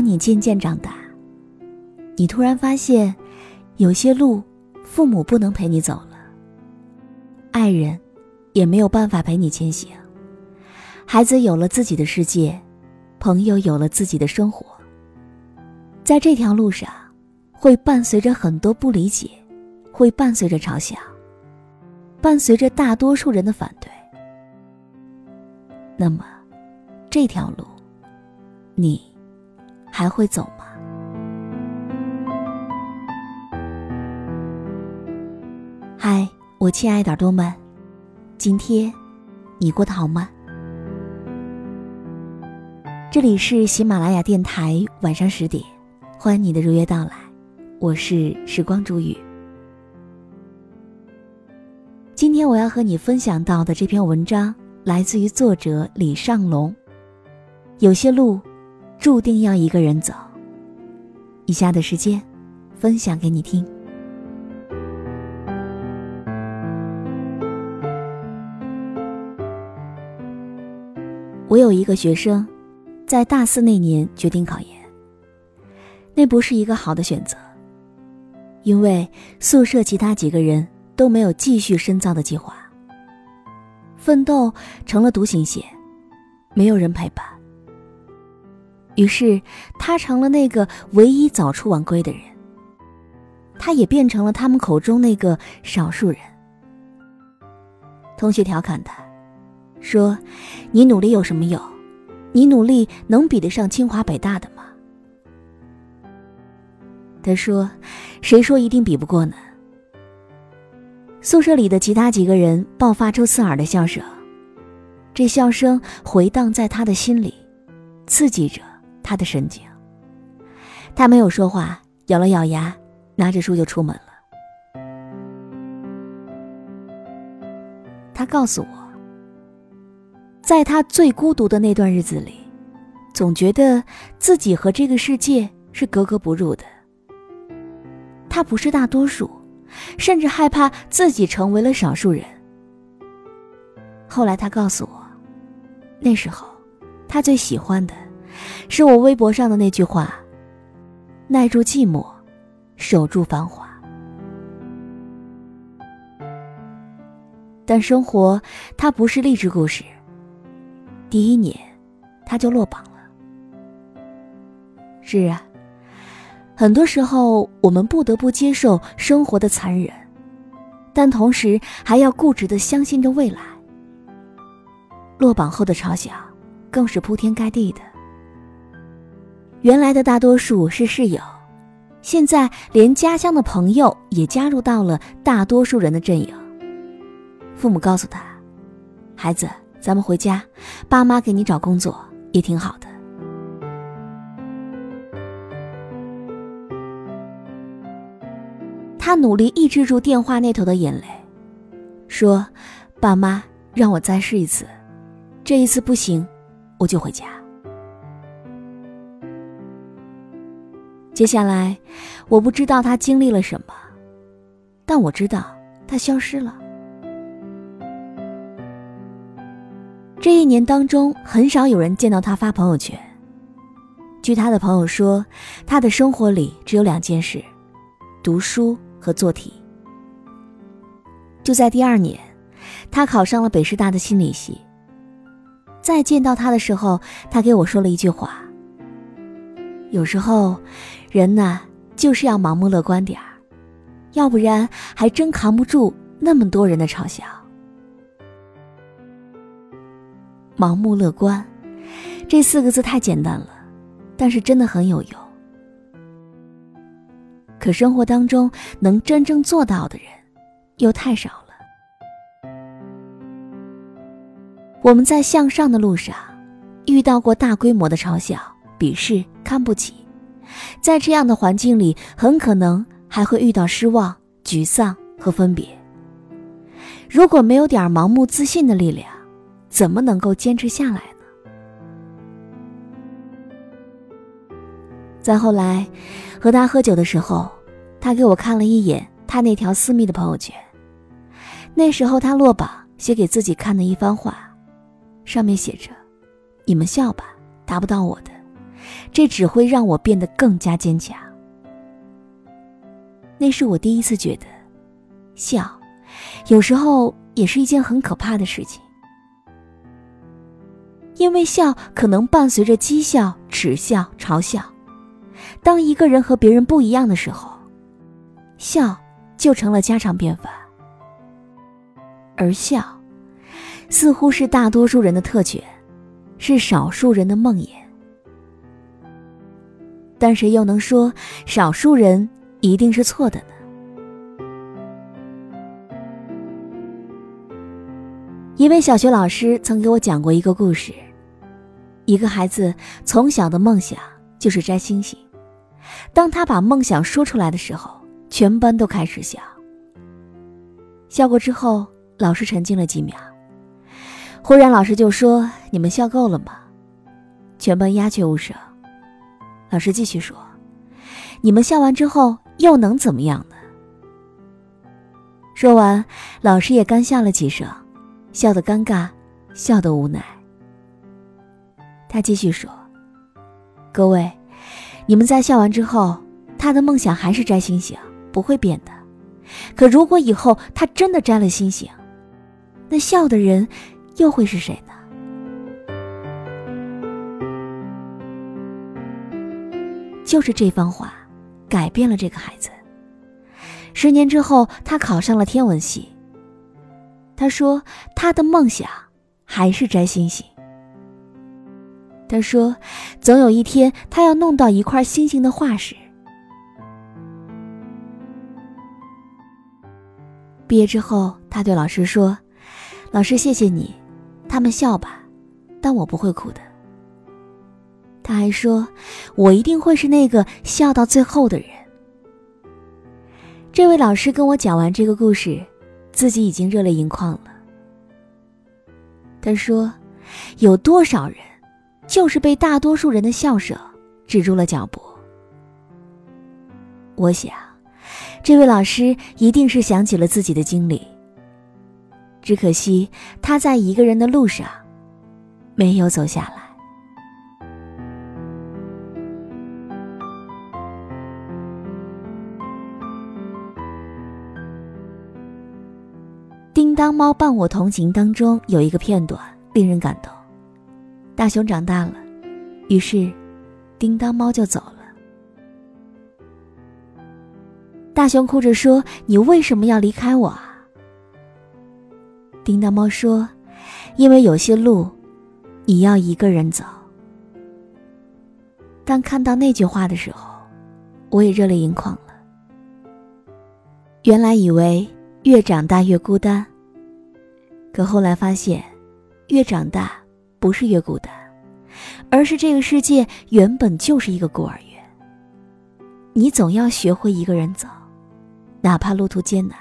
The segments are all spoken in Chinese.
当你渐渐长大，你突然发现，有些路，父母不能陪你走了，爱人，也没有办法陪你前行。孩子有了自己的世界，朋友有了自己的生活。在这条路上，会伴随着很多不理解，会伴随着嘲笑，伴随着大多数人的反对。那么，这条路，你还会走吗？嗨，我亲爱的耳朵们，今天你过得好吗？这里是喜马拉雅电台，晚上十点，欢迎你的如约到来，我是时光煮雨。今天我要和你分享到的这篇文章。来自于作者李尚龙。有些路，注定要一个人走。以下的时间，分享给你听。我有一个学生，在大四那年决定考研。那不是一个好的选择，因为宿舍其他几个人都没有继续深造的计划。奋斗成了独行侠，没有人陪伴。于是他成了那个唯一早出晚归的人。他也变成了他们口中那个少数人。同学调侃他，说：“你努力有什么用？你努力能比得上清华北大的吗？”他说：“谁说一定比不过呢？”宿舍里的其他几个人爆发出刺耳的笑声，这笑声回荡在他的心里，刺激着他的神经。他没有说话，咬了咬牙，拿着书就出门了。他告诉我，在他最孤独的那段日子里，总觉得自己和这个世界是格格不入的。他不是大多数。甚至害怕自己成为了少数人。后来他告诉我，那时候他最喜欢的，是我微博上的那句话：“耐住寂寞，守住繁华。”但生活它不是励志故事。第一年，他就落榜了。是啊。很多时候，我们不得不接受生活的残忍，但同时还要固执的相信着未来。落榜后的嘲笑，更是铺天盖地的。原来的大多数是室友，现在连家乡的朋友也加入到了大多数人的阵营。父母告诉他：“孩子，咱们回家，爸妈给你找工作也挺好的。”他努力抑制住电话那头的眼泪，说：“爸妈，让我再试一次，这一次不行，我就回家。”接下来，我不知道他经历了什么，但我知道他消失了。这一年当中，很少有人见到他发朋友圈。据他的朋友说，他的生活里只有两件事：读书。和做题。就在第二年，他考上了北师大的心理系。再见到他的时候，他给我说了一句话：“有时候，人呐，就是要盲目乐观点儿，要不然还真扛不住那么多人的嘲笑。”盲目乐观，这四个字太简单了，但是真的很有用。可生活当中能真正做到的人，又太少了。我们在向上的路上，遇到过大规模的嘲笑、鄙视、看不起，在这样的环境里，很可能还会遇到失望、沮丧和分别。如果没有点盲目自信的力量，怎么能够坚持下来呢？再后来。和他喝酒的时候，他给我看了一眼他那条私密的朋友圈。那时候他落榜写给自己看的一番话，上面写着：“你们笑吧，达不到我的。这只会让我变得更加坚强。那是我第一次觉得，笑，有时候也是一件很可怕的事情。因为笑可能伴随着讥笑、耻笑、嘲笑。当一个人和别人不一样的时候，笑就成了家常便饭。而笑，似乎是大多数人的特权，是少数人的梦魇。但谁又能说少数人一定是错的呢？一位小学老师曾给我讲过一个故事：一个孩子从小的梦想就是摘星星。当他把梦想说出来的时候，全班都开始笑。笑过之后，老师沉静了几秒，忽然老师就说：“你们笑够了吗？”全班鸦雀无声。老师继续说：“你们笑完之后又能怎么样呢？”说完，老师也干笑了几声，笑得尴尬，笑得无奈。他继续说：“各位，你们在笑完之后，他的梦想还是摘星星，不会变的。可如果以后他真的摘了星星，那笑的人又会是谁呢？”就是这番话，改变了这个孩子。十年之后，他考上了天文系。他说，他的梦想还是摘星星。他说，总有一天，他要弄到一块星星的化石。毕业之后，他对老师说：“老师，谢谢你，他们笑吧，但我不会哭的。”他还说：“我一定会是那个笑到最后的人。”这位老师跟我讲完这个故事，自己已经热泪盈眶了。他说：“有多少人，就是被大多数人的笑声止住了脚步？”我想，这位老师一定是想起了自己的经历。只可惜他在一个人的路上，没有走下来。《当猫伴我同行》当中有一个片段令人感动。大熊长大了，于是，叮当猫就走了。大熊哭着说：“你为什么要离开我啊？”叮当猫说：“因为有些路，你要一个人走。”当看到那句话的时候，我也热泪盈眶了。原来以为越长大越孤单。可后来发现，越长大不是越孤单，而是这个世界原本就是一个孤儿院。你总要学会一个人走，哪怕路途艰难。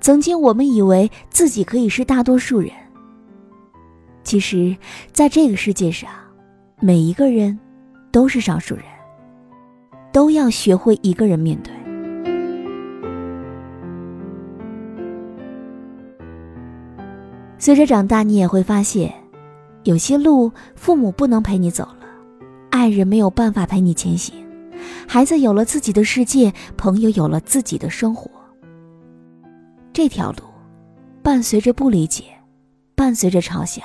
曾经我们以为自己可以是大多数人，其实，在这个世界上，每一个人都是少数人，都要学会一个人面对。随着长大，你也会发现，有些路父母不能陪你走了，爱人没有办法陪你前行，孩子有了自己的世界，朋友有了自己的生活。这条路，伴随着不理解，伴随着嘲笑，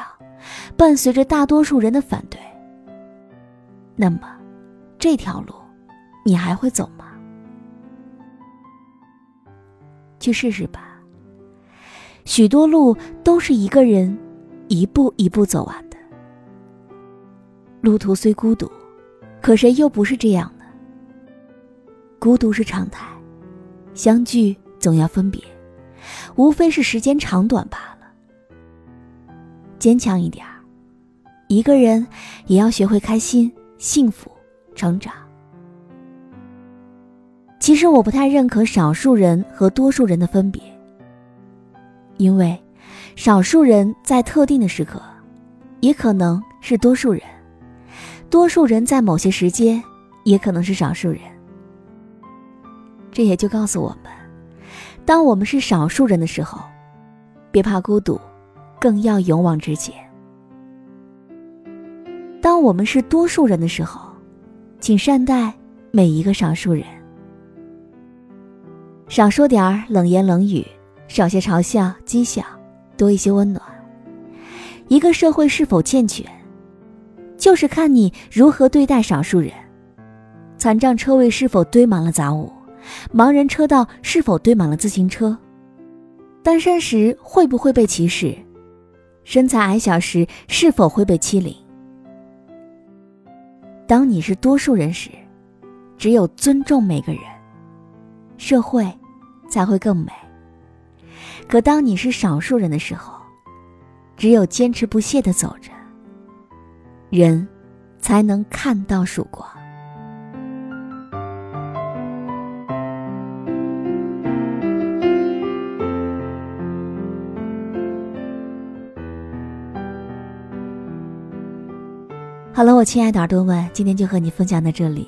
伴随着大多数人的反对。那么，这条路，你还会走吗？去试试吧。许多路都是一个人一步一步走完的，路途虽孤独，可谁又不是这样呢？孤独是常态，相聚总要分别，无非是时间长短罢了。坚强一点儿，一个人也要学会开心、幸福、成长。其实我不太认可少数人和多数人的分别。因为，少数人在特定的时刻，也可能是多数人；多数人在某些时间，也可能是少数人。这也就告诉我们，当我们是少数人的时候，别怕孤独，更要勇往直前。当我们是多数人的时候，请善待每一个少数人，少说点儿冷言冷语，少些嘲笑讥笑，多一些温暖。一个社会是否健全，就是看你如何对待少数人。残障车位是否堆满了杂物，盲人车道是否堆满了自行车，单身时会不会被歧视，身材矮小时是否会被欺凌。当你是多数人时，只有尊重每个人，社会才会更美。可当你是少数人的时候，只有坚持不懈的走着，人才能看到曙光。好了，我亲爱的耳朵们，今天就和你分享到这里。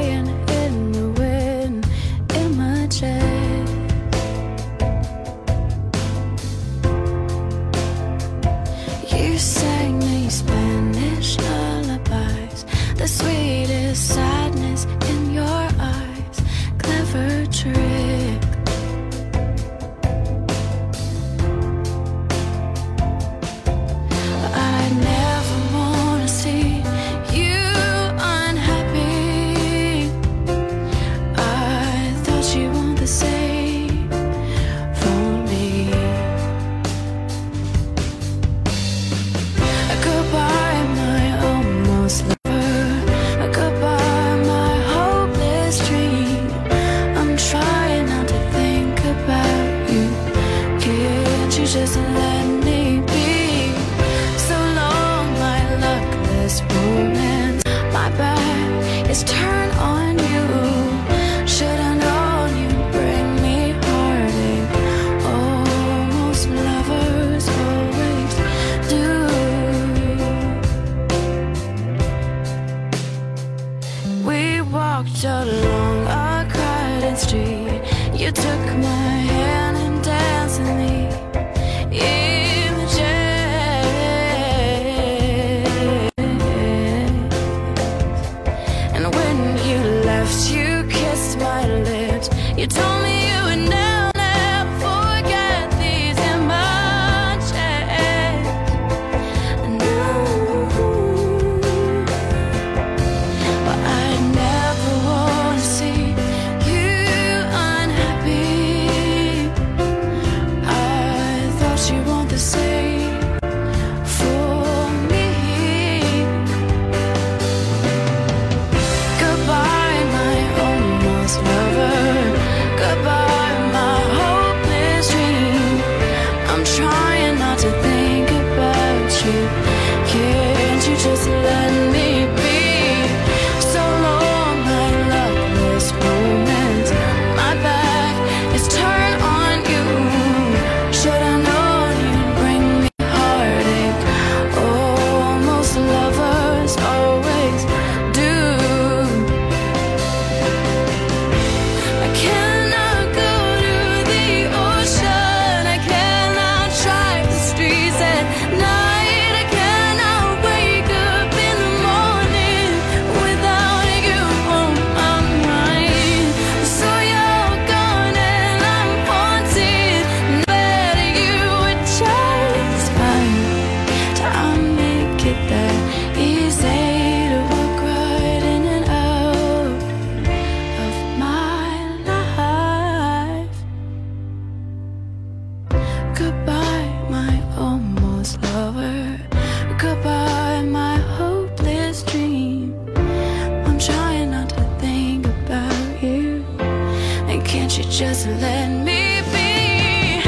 just let me be.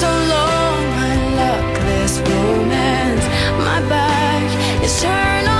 So long, my luckless romance. My back is turned on